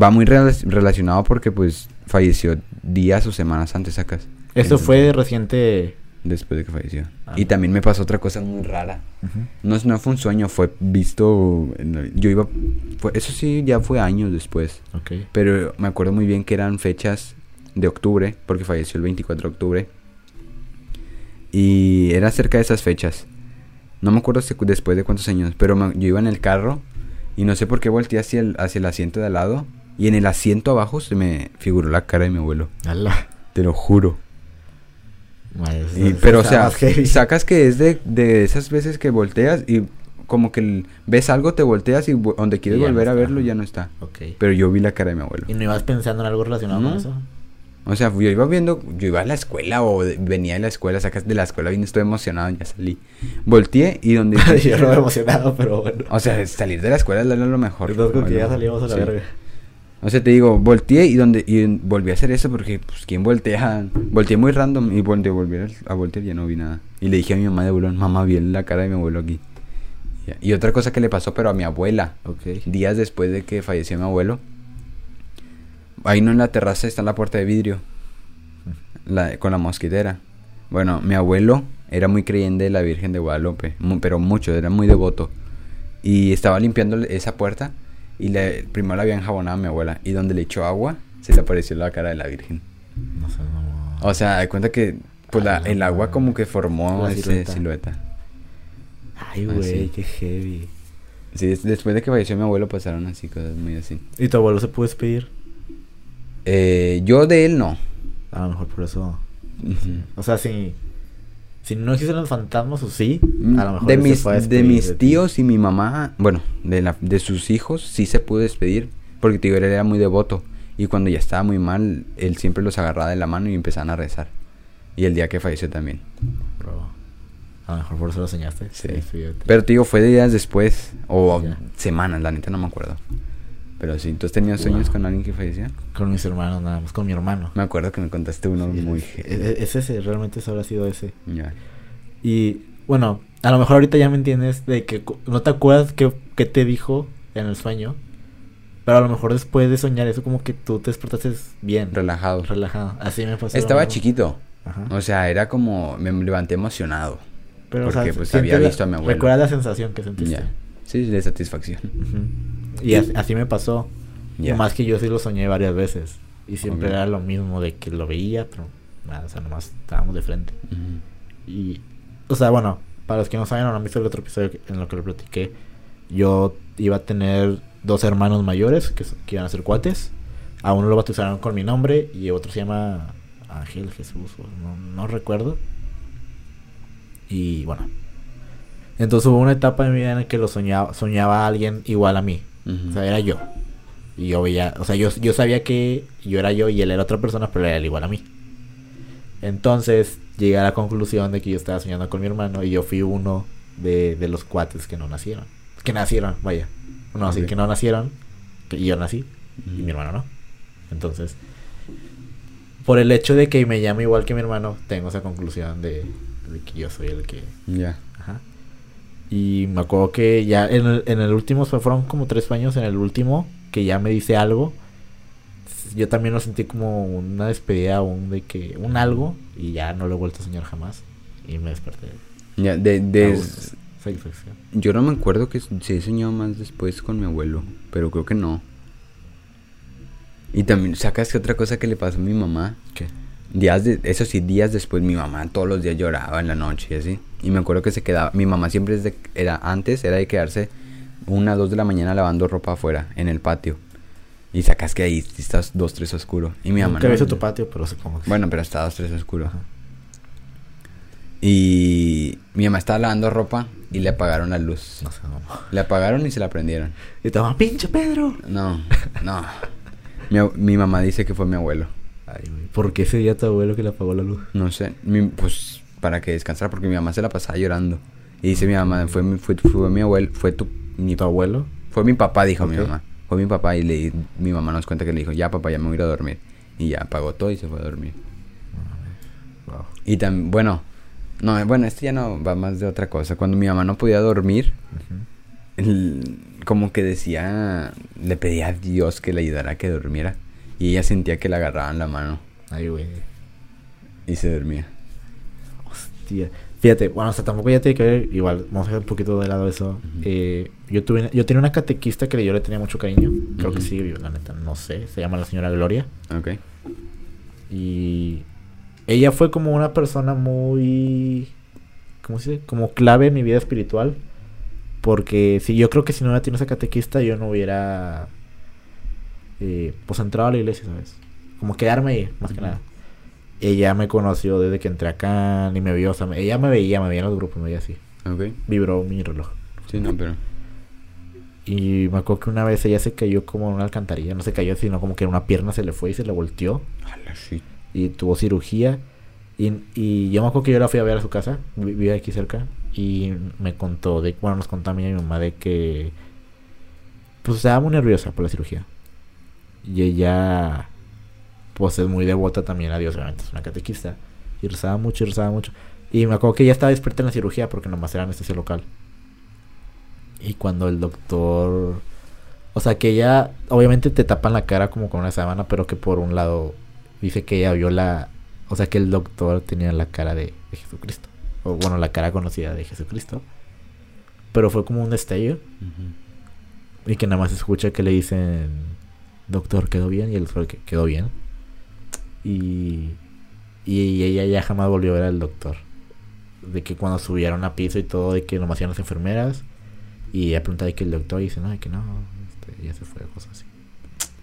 va muy rela- relacionado porque, pues, falleció días o semanas antes, sacas.
Esto
Entonces,
fue reciente.
Después de que falleció.
Ah.
Y también me pasó otra cosa muy rara. No, no fue un sueño, fue visto... Yo iba... fue- eso sí, ya fue años después.
Ok.
Pero me acuerdo muy bien que eran fechas de octubre, porque falleció el 24 de octubre. Y era cerca de esas fechas. No me acuerdo si- después de cuántos años, pero me- yo iba en el carro y no sé por qué volteé hacia el, hacia el asiento de al lado. Y en el asiento abajo se me figuró la cara de mi abuelo.
Ala.
Te lo juro.
Madre,
Y- pero, o sea, sacas que es de, de esas veces que volteas y como que ves algo, te volteas y donde quieres
Y no
volver a verlo ya no está. Pero yo vi la cara de mi abuelo.
¿Y no ibas pensando en algo relacionado
No.
con eso?
O sea, yo iba viendo, yo iba a la escuela o de- venía de la escuela, sacas de la escuela, vine, estoy emocionado, ya salí. Volteé y donde...
Yo no emocionado, pero bueno.
o sea, salir de la escuela era lo mejor.
Entonces con que ya salíamos a la
sí.
verga.
Sea, te digo, volteé y donde y volví a hacer eso porque, pues, ¿quién voltea? Volteé muy random y donde volví a- voltear ya no vi nada. Y le dije a mi mamá de abuelo, mamá, vi la cara de mi abuelo aquí. Y. Y otra cosa que le pasó, pero a mi abuela,
Ok.
días después de que falleció mi abuelo, ahí no en la terraza está la puerta de vidrio, la, con la mosquitera. Bueno, mi abuelo era muy creyente de la Virgen de Guadalupe, pero mucho, era muy devoto. Y estaba limpiando esa puerta y le, primero la había enjabonado a mi abuela. Y donde le echó agua, se le apareció la cara de la Virgen.
No sé, no.
O sea, de cuenta que pues la- el agua como que formó
La
esa
silueta.
silueta.
Ay, güey,
sí.
qué heavy.
Sí, des- después de que falleció mi abuelo pasaron así cosas muy así.
¿Y tu abuelo se pudo despedir?
Eh, yo de él no.
A lo mejor por eso. O sea, si. Si no existen los fantasmas o sí, a lo mejor
de
se
mis,
a
de mis
de
tíos y mi mamá, bueno, de, la, de sus hijos sí se pudo despedir, porque él era muy devoto. Y cuando ya estaba muy mal, él siempre los agarraba de la mano y empezaban a rezar. Y el día que falleció también.
Bro, A lo mejor por eso lo soñaste.
Sí. Pero te digo, fue de días después, o
Ya.
semanas, la neta no me acuerdo. Pero sí, ¿tú has tenido sueños
Wow.
con alguien que falleció?
Con mis hermanos, nada más. Con mi hermano.
Me acuerdo que me contaste uno
Sí,
muy...
es, es- es ese, realmente eso habrá sido ese.
Ya.
Y bueno, a lo mejor ahorita ya me entiendes de que no te acuerdas qué, qué te dijo en el sueño. Pero a lo mejor después de soñar eso como que tú te despertaste bien.
Relajado.
relajado. Así me pasó.
Estaba chiquito.
Ajá.
O sea, era como... Me levanté emocionado.
Pero,
porque, pues, había
la-
visto a mi abuelo.
Recuerda la sensación que sentiste.
Ya. Sí, de satisfacción.
Ujú. Y así, así me pasó.
Ya.
Más que yo sí lo soñé varias veces. Y siempre era lo mismo de que lo veía, pero nada, o sea, nomás estábamos de frente. Y, o sea, bueno, para los que no saben o no han visto el otro episodio en lo que lo platiqué, yo iba a tener dos hermanos mayores que, que iban a ser cuates. A uno lo bautizaron con mi nombre y otro se llama Ángel Jesús, o no, no recuerdo. Y bueno. Entonces hubo una etapa en mi vida en la que lo soñaba, soñaba a alguien igual a mí. O sea, era yo. Y yo veía, o sea, yo, yo sabía que yo era yo y él era otra persona, pero era él igual a mí. Entonces llegué a la conclusión de que yo estaba soñando con mi hermano y yo fui uno de, de los cuates que no nacieron. Que nacieron, vaya. No, sí,
Ok.
que no nacieron. Que yo nací y mi hermano no. Entonces, por el hecho de que me llame igual que mi hermano, tengo esa conclusión de, de que yo soy el que...
Ya.
Y me acuerdo que ya en el, en el último, fue- fueron como tres años en el último, que ya me dice algo. Yo también lo sentí como una despedida, un de que, un algo, y ya no lo he vuelto a soñar jamás. Y me desperté.
Ya, de, de-.
Satisfacción.
Yo no me acuerdo que se he soñado más después con mi abuelo, pero creo que no. Y también, ¿sacas que otra cosa que le pasó a mi mamá?
¿Qué?
Días de, eso sí, días después mi mamá todos los días lloraba en la noche y así. Y me acuerdo que se quedaba, mi mamá siempre desde, era antes, era de quedarse una, dos de la mañana lavando ropa afuera, en el patio. Y sacas que ahí estás dos, tres oscuro. Y mi mamá
Nunca
no-
tu patio, pero que
Bueno, pero está dos, tres oscuro.
Ajá.
Y mi mamá estaba lavando ropa y le apagaron la luz.
No sé, no.
Le apagaron y se la prendieron.
Y te pinche Pedro.
No, no. Mi, mi mamá dice que fue mi abuelo.
Ay, güey. ¿Por qué ese día tu abuelo que le apagó la luz?
No sé, mi- pues para que descansara porque mi mamá se la pasaba llorando. Y dice mi mamá, fue mi, fue, fue mi abuelo, fue tu, mi,
¿Tu abuelo?
fue mi papá, dijo mi mamá. Fue mi papá y le, mi mamá nos cuenta que le dijo, ya papá, ya me voy a ir a dormir. Y ya apagó todo y se fue a dormir.
Wow.
Y también, bueno, no, bueno, esto ya no va más de otra cosa. Cuando mi mamá no podía dormir, el- como que decía, le pedía a Dios que le ayudara a que durmiera. Y ella sentía que le agarraban la mano
Ay, güey.
y se dormía.
Hostia. Fíjate, bueno, o sea, tampoco ya tiene que ver, igual, vamos a dejar un poquito de lado eso. Eh, yo tuve, yo tenía una catequista que yo le tenía mucho cariño. Creo que sigue viva, la neta, no sé. Se llama la señora Gloria.
Ok.
Y ella fue como una persona muy, ¿cómo se dice? Como clave en mi vida espiritual. Porque si yo creo que si no hubiera tenido esa catequista, yo no hubiera, eh, pues, entrado a la iglesia, ¿sabes? Como quedarme ahí, más que nada. Ella me conoció desde que entré acá, ni me vio, o sea, ella me veía, me veía en los grupos, me veía así. Vibró mi reloj.
Sí, no, pero...
Y me acuerdo que una vez ella se cayó como en una alcantarilla, no se cayó, sino como que una pierna se le fue y se le volteó.
Ala,
y tuvo cirugía. Y, y yo me acuerdo que yo la fui a ver a su casa, vi- vivía aquí cerca, y me contó, de, bueno, nos contó a mí y a mi mamá de que, pues estaba muy nerviosa por la cirugía. Y ella, pues es muy devota también a Dios, obviamente, es una catequista. Y rezaba mucho, y rezaba mucho. Y me acuerdo que ella estaba despierta en la cirugía porque nomás era anestesia local. Y cuando el doctor... O sea, que ella... Obviamente te tapan la cara como con una sábana, pero que por un lado dice que ella vio la... O sea, que el doctor tenía la cara de, de Jesucristo. O bueno, la cara conocida de Jesucristo. Pero fue como un destello. Y que nada más escucha que le dicen... Doctor, ¿quedó bien? Y el doctor que quedó bien. Y... Y ella ya jamás volvió a ver al doctor. De que cuando subieron a piso y todo, de que nomás iban las enfermeras. Y ella pregunta de que el doctor dice, no, de que no, este, ya se fue, cosas así.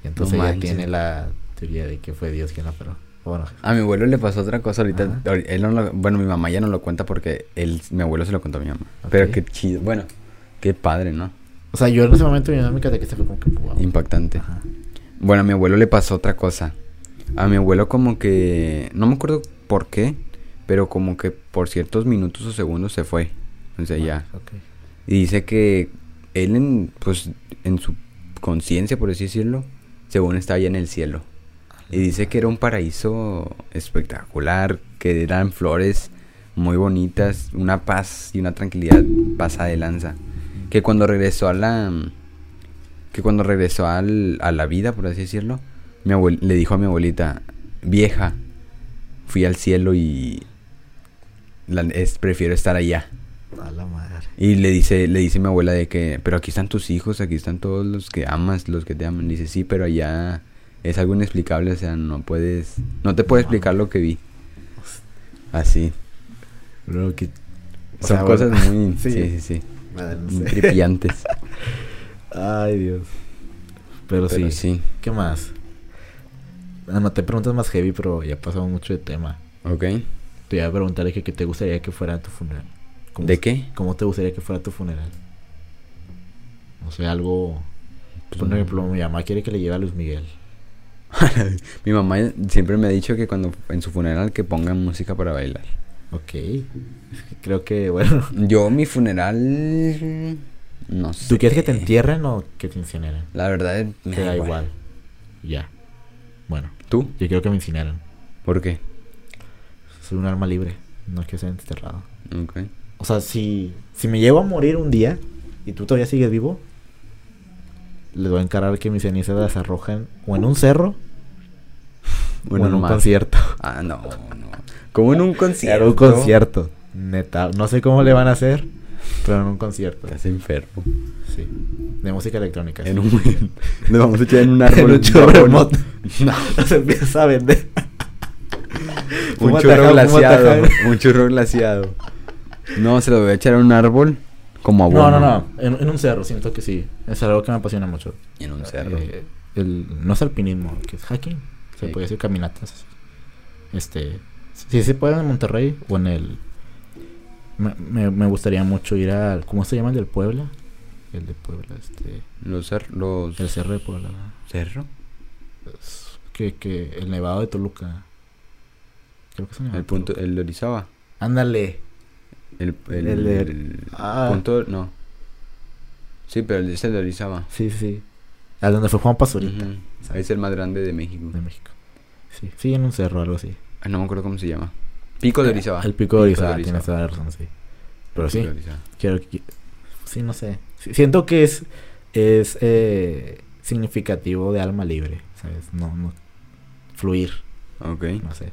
Y entonces ella
manches.
tiene la teoría de que fue Dios quien la operó. Bueno,
A mi abuelo le pasó otra cosa ahorita.
Ajá.
Él no lo- bueno, mi mamá ya no lo cuenta porque él, mi abuelo se lo contó a mi mamá. Pero qué chido. Bueno, qué padre, ¿no?
o sea, yo en ese momento mi mi catequista fue como que wow.
Impactante.
Ajá.
Bueno, a mi abuelo le pasó otra cosa. A mi abuelo como que... No me acuerdo por qué, pero como que por ciertos minutos o segundos se fue. O sea, ya.
Ok.
Y dice que él en, pues, en su conciencia, por así decirlo, según estaba ya en el cielo. Y dice que era un paraíso espectacular, que eran flores muy bonitas, una paz y una tranquilidad pasada de lanza. Que cuando regresó a la... Que cuando regresó al, a la vida, por así decirlo, mi abuel- le dijo a mi abuelita, vieja, fui al cielo y la- es- prefiero estar allá.
A la madre.
Y le dice, le dice mi abuela de que, pero aquí están tus hijos, aquí están todos los que amas, los que te aman. Dice, sí, pero allá es algo inexplicable, o sea, no puedes, no te puedo explicar lo que vi. Así.
Bro, que... o
Son
sea,
cosas muy,
sí.
sí, sí, sí,
Madre, no
muy
sé.
tripiantes.
Ay, Dios. Pero,
Pero
sí.
sí,
¿Qué más? Anoté preguntas más heavy, pero ya pasamos mucho de tema.
ok.
Te iba a preguntar que qué te gustaría que fuera tu funeral. ¿Cómo-
¿De qué?
¿Cómo te gustaría que fuera tu funeral? O sea, algo... Por ejemplo, mi mamá quiere que le lleve a Luis Miguel.
Mi mamá siempre me ha dicho que cuando en su funeral que pongan música para bailar.
Ok. Que creo que, bueno...
Yo mi funeral no sé.
¿Tú quieres que te entierren o que te incineren?
La verdad me
Te da igual. Ya. Bueno,
¿Tú?
yo quiero que me incineren.
¿Por qué?
Soy un alma libre. No quiero ser enterrado.
Ok.
O sea, si, si me llego a morir un día y tú todavía sigues vivo, les voy a encargar que mis cenizas las arrojen o en un cerro o en un concierto.
Ah, no, no. Como en un concierto.
En un concierto. Neta. No sé cómo le van a hacer, pero en un concierto.
Estás enfermo.
Sí. De música electrónica.
En
sí.
un... Nos vamos a echar en un
En
árbol.
un churro
de
remoto.
No.
Se empieza a vender.
Un churro glaciado. Un churro glaciado. No, se lo voy a echar a un árbol como
No,
abono.
no, no. En, en un cerro, siento que sí. Es algo que me apasiona mucho.
En un cerro.
Eh, el, no es alpinismo, que es hiking. Se
Sí.
puede decir caminatas. Este. Si se puede en Monterrey o en el. Me, me, me gustaría mucho ir al. ¿Cómo se llama el del Puebla? El de Puebla, este.
Los, cer- los...
El cerro de Puebla.
cerro.
Es que, que el nevado de Toluca. Creo que el nevado
El
de
punto,
Toluca.
el de Orizaba.
Ándale.
El, el,
El de-
el
Ah.
punto, no. Sí, pero el- es el de Orizaba.
Sí, sí. A donde fue Juan Pazurita.
Ujú. Es el más grande de México.
De México. Sí, sí, en un cerro, algo así.
Ay, no me acuerdo cómo se llama. Pico de Orizaba.
El pico de Orizaba, tienes toda la razón, sí. Pero sí, quiero que... Sí, no sé. Siento que es, es eh, significativo de alma libre, ¿sabes? No, no... Fluir,
Ok.
no sé.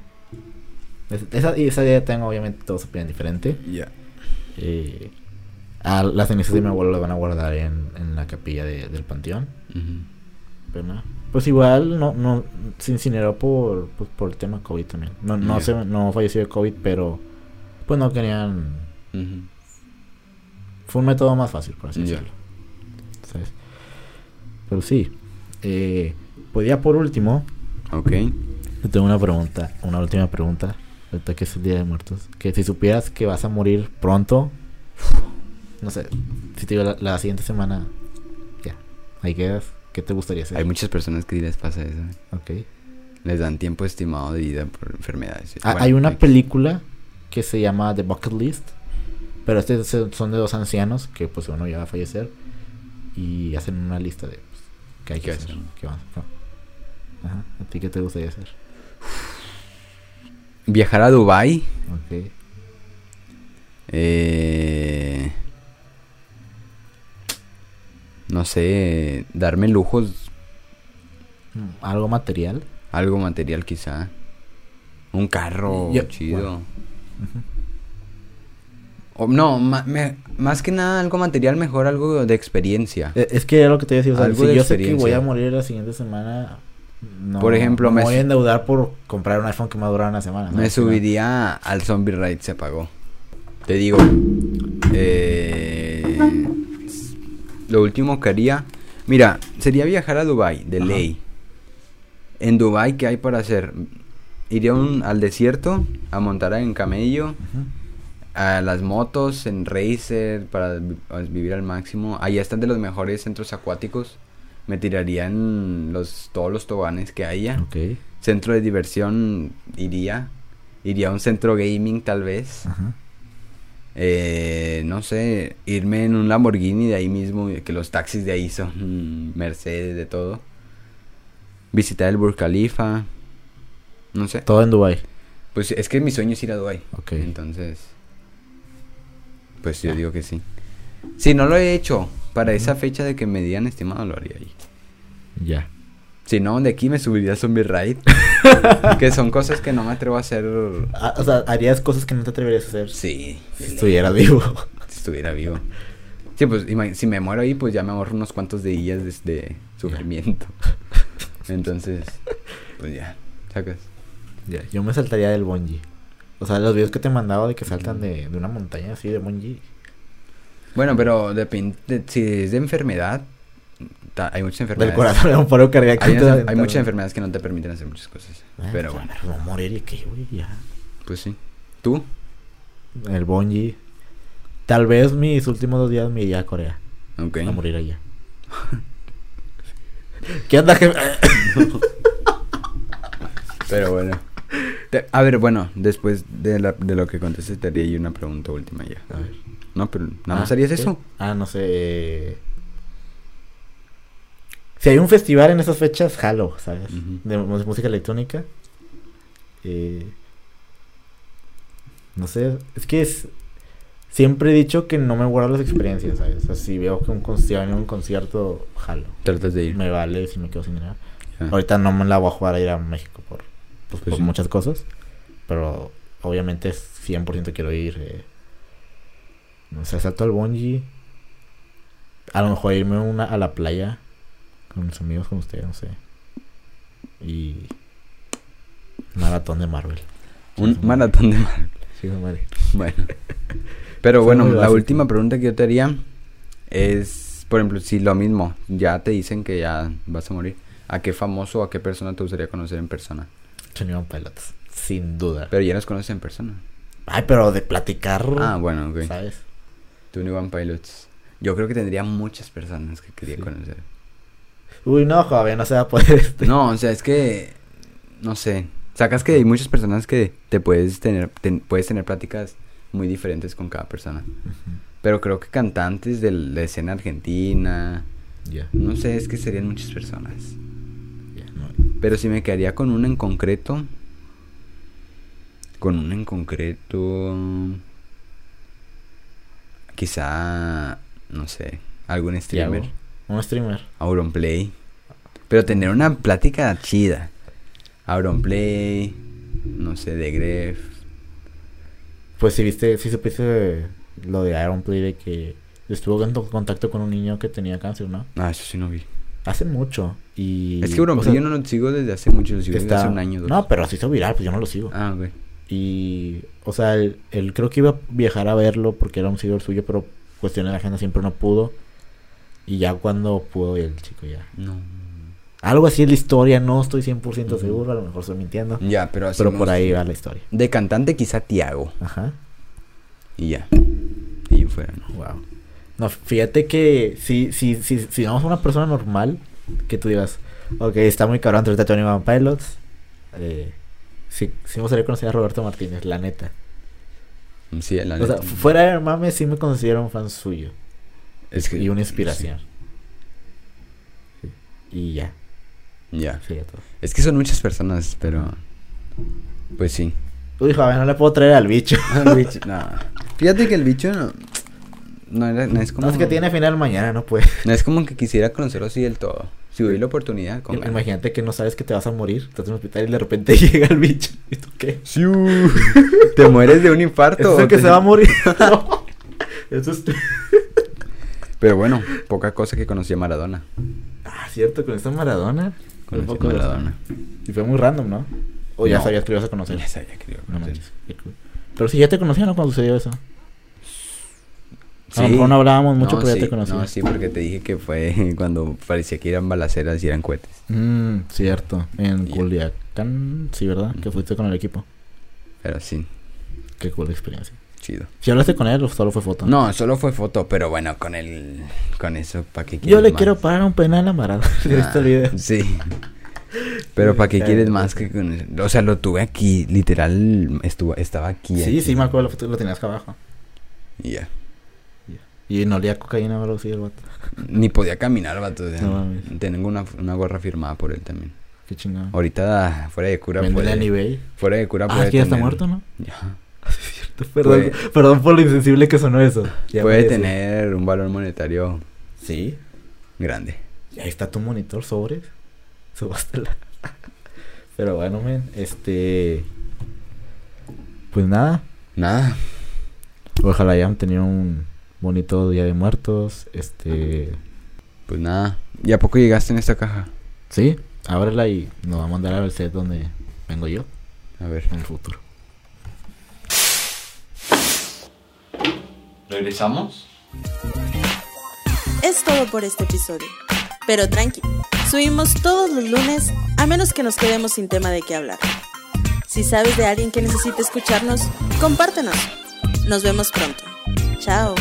Es- esa, y esa idea tengo, obviamente, todos opinan diferente.
Ya.
Eh, a las cenizas de mi abuelo las van a guardar en, en la capilla de- del panteón.
Ujú.
Pero no. Pues igual no, no se incineró por, pues, por el tema COVID también. No, no,
Ya.
se, no falleció de COVID, pero pues no querían... Fue un método más fácil, por así decirlo. Pero sí. Eh, pues ya por último,
Ok.
yo tengo una pregunta, una última pregunta. Ahorita que es el Día de Muertos. Que si supieras que vas a morir pronto, no sé, si te digo la, la siguiente semana, ya, ahí quedas. ¿Qué te gustaría hacer?
Hay muchas personas que les pasa eso.
Ok.
Les dan tiempo estimado de vida por enfermedades.
Ah,
Bueno,
hay una película que se llama The Bucket List. Pero este se- son de dos ancianos que pues uno ya va a fallecer. Y hacen una lista de pues, qué hay que
¿Qué
hacer.
hacer?
qué van- no. Ajá. ¿A ti qué te gustaría hacer?
Viajar a Dubai.
Ok.
Eh, no sé, darme lujos,
¿Algo material?
algo material quizá. Un carro
Yo-
chido.
bueno.
O, no, ma- me- más que nada algo material, mejor algo de experiencia.
Eh, Es que era lo que te decía. O sea,
Algo
si
de
yo sé que voy a morir la siguiente semana. No,
Por ejemplo,
no
me
voy a endeudar por comprar un iPhone que me va a durar una semana.
Me
¿sabes?
subiría al Zombie Ride, se apagó. Te digo, eh, lo último que haría, mira, sería viajar a Dubai, de
Ajá.
ley. En Dubai, ¿qué hay para hacer? Iría un- al desierto a montar en camello, a las motos, en racer, para a vivir al máximo. Allá están de los mejores centros acuáticos. Me tiraría en los, todos los toboganes que haya. Centro de diversión iría. Iría a un centro gaming tal vez.
Ajá.
Eh, no sé, irme en un Lamborghini de ahí mismo, que los taxis de ahí son mm, Mercedes, de todo. Visitar el Burj Khalifa. No sé.
Todo en Dubai.
Pues es que mi sueño es ir a Dubai.
Ok.
Entonces, pues yo digo que sí. Si no lo he hecho para esa fecha de que me digan estimado, lo haría ahí.
Ya.
Si no, de aquí me subiría a Zombie Ride. que son cosas que no me atrevo a hacer.
Ah, o sea, harías cosas que no te atreverías a hacer
Sí.
si estuvieras vivo.
estuviera vivo. Sí, pues si me muero ahí, pues ya me ahorro unos cuantos días de, de sufrimiento. Entonces, pues ya, sacas.
Ya, yo me saltaría del bungee. O sea, los videos que te he mandado de que saltan de, de una montaña así de bungee.
Bueno, pero depende, si es de enfermedad, hay muchas enfermedades.
Del corazón un paro cardíaco.
Hay,
y te
unas-
va a
hay muchas enfermedades que no te permiten hacer muchas cosas.
Ah,
Pero bueno,
morir y qué, güey, ya.
pues sí. ¿Tú?
El bungee. Tal vez mis últimos dos días me iría a Corea.
Ok.
A morir allá. ¿Qué onda, jefe?
Pero bueno. Te- a ver, bueno, después de, la, de lo que contestes, te haría yo una pregunta última ya.
A ver.
No, pero nada más
Ah,
harías
¿qué?
eso.
Ah, no sé. Si hay un festival en esas fechas, jalo, ¿sabes? De, música electrónica. Eh, no sé, es que es... Siempre he dicho que no me guardo las experiencias, ¿sabes? O sea, si veo que un concierto, un concierto, jalo.
Tratas de ir.
Me vale si me quedo sin dinero.
Ya.
Ahorita no me la voy a jugar a ir a México por, pues,
Pues
por
sí.
muchas cosas. Pero obviamente 100% quiero ir. eh, no sé, salto al bungee. A lo mejor irme una, a la playa con mis amigos, con ustedes, no sé. Y. Maratón de Marvel.
Un maratón de mar.
Sí, madre.
Bueno. Pero bueno, la
básico.
última pregunta que yo te haría es, por ejemplo, si lo mismo, ya te dicen que ya vas a morir, ¿a qué famoso o a qué persona te gustaría conocer en persona?
Twenty One Pilots. Sin duda.
Pero ya los conoces en persona.
Ay, pero de platicar.
Ah, bueno, ok.
¿Sabes?
21 Pilots. Yo creo que tendría muchas personas que quería
Sí.
conocer.
Uy, no, joven, no se va a poder. Este.
No, o sea, es que, no sé, sacas que hay muchas personas que te puedes tener, ten- puedes tener pláticas muy diferentes con cada persona. Pero creo que cantantes de la escena argentina,
Ya,
no sé, es que serían muchas personas.
ya, no.
Pero si me quedaría con una en concreto, con una en concreto, quizá, no sé, algún streamer,
Tiago, Un streamer.
Auronplay. Pero tener una plática chida. Auronplay, no sé, de Gref.
Pues si viste, si supiste lo de Iron Play de que estuvo en to- contacto con un niño que tenía cáncer, ¿no?
Ah, eso sí no vi.
Hace mucho. Y.
es que Auronplay
o sea,
yo no lo sigo desde hace mucho, lo sigo desde hace un año. Dos.
No, pero se hizo viral, pues yo no lo sigo.
Ah, ok.
Y. O sea, él, él creo que iba a viajar a verlo porque era un seguidor suyo, pero cuestiones de la agenda siempre no pudo. Y ya cuando pudo, el chico ya.
No.
Algo así es la historia, no estoy 100%
Ujú.
seguro, a lo mejor estoy mintiendo.
Ya, pero así
pero por ahí va la historia.
De cantante quizá Tiago.
Ajá.
Y ya. Y fuera, ¿no?
Wow. No, fíjate que si, si, si, si vamos a una persona normal, que tú digas, ok, está muy cabrón ahorita Tony One Pilots. Eh, sí, sí me gustaría conocer a Roberto Martínez, la neta.
Sí, la
O sea,
neta.
fuera de mame, sí me considero un fan suyo.
Es que,
y una inspiración. Sí. Y ya,
sí, ya.
sería todo.
Es que son muchas personas, pero. Pues sí.
Uy, joven, no le puedo traer al bicho.
No. Fíjate que el bicho no. No, era- no es como.
No, es que tiene final mañana, no puede.
No es como que quisiera conocerlo así del todo. Si hubiera la oportunidad, con.
Imagínate que no sabes que te vas a morir, estás en un hospital y de repente llega el bicho. ¿Y tú qué?
Siu. Te mueres de un infarto.
¿Es el que
Te-
se va a morir? No. Eso es...
Pero bueno, poca cosa que conocí a Maradona.
Ah, cierto, con esta Maradona.
Conocí a. Maradona.
Y fue muy random, ¿no? O ya
No.
sabías que lo ibas a conocer.
Ya sabía que lo iba a
No
conocer.
Pero si ya te conocía, ¿no? Cuando sucedió eso. A lo
Sí.
mejor no hablábamos mucho, pero ya
sí,
te conocía.
No, sí, porque te dije que fue cuando parecía que eran balaceras y eran cohetes.
Mm, cierto. En. Culiacán, sí, ¿verdad? Que fuiste con el equipo.
Pero sí,
Qué cool experiencia.
Chido.
¿Si hablaste con él o solo fue foto?
No, solo fue foto, pero bueno, con el. Con eso, ¿para qué
Yo
quieres
le
más?
quiero pagar un penal a Maradona. ¿Sí ¿Viste el video?
Ah, Sí. Pero ¿para qué quieres más que con eso? O sea, lo tuve aquí, literal, estuvo, estaba aquí.
Sí,
aquí.
sí, me acuerdo foto, lo tenías acá abajo.
Ya.
Y no olía cocaína o algo así el vato.
Ni podía caminar, vato. o sea,
No
tengo una, una gorra firmada por él también.
Qué chingado.
Ahorita, fuera de cura, puede... Fuera de cura
Ah,
puede
que ya está muerto, ¿no?
Ya.
Perdón, perdón por lo insensible que sonó eso. Ya
puede tener un valor monetario
Sí.
grande.
Y ahí está tu monitor sobres. Subástela. Pero bueno, men, este. Pues nada.
Nada.
Ojalá hayan tenido un bonito Día de Muertos. Este.
Pues nada. ¿Y a poco llegaste en esta caja?
Sí, ábrela y nos va a mandar al set donde vengo yo
A ver.
en el futuro.
¿Regresamos?
Es todo por este episodio. Pero tranqui, subimos todos los lunes a menos que nos quedemos sin tema de qué hablar. Si sabes de alguien que necesite escucharnos, compártenos. Nos vemos pronto. Chao.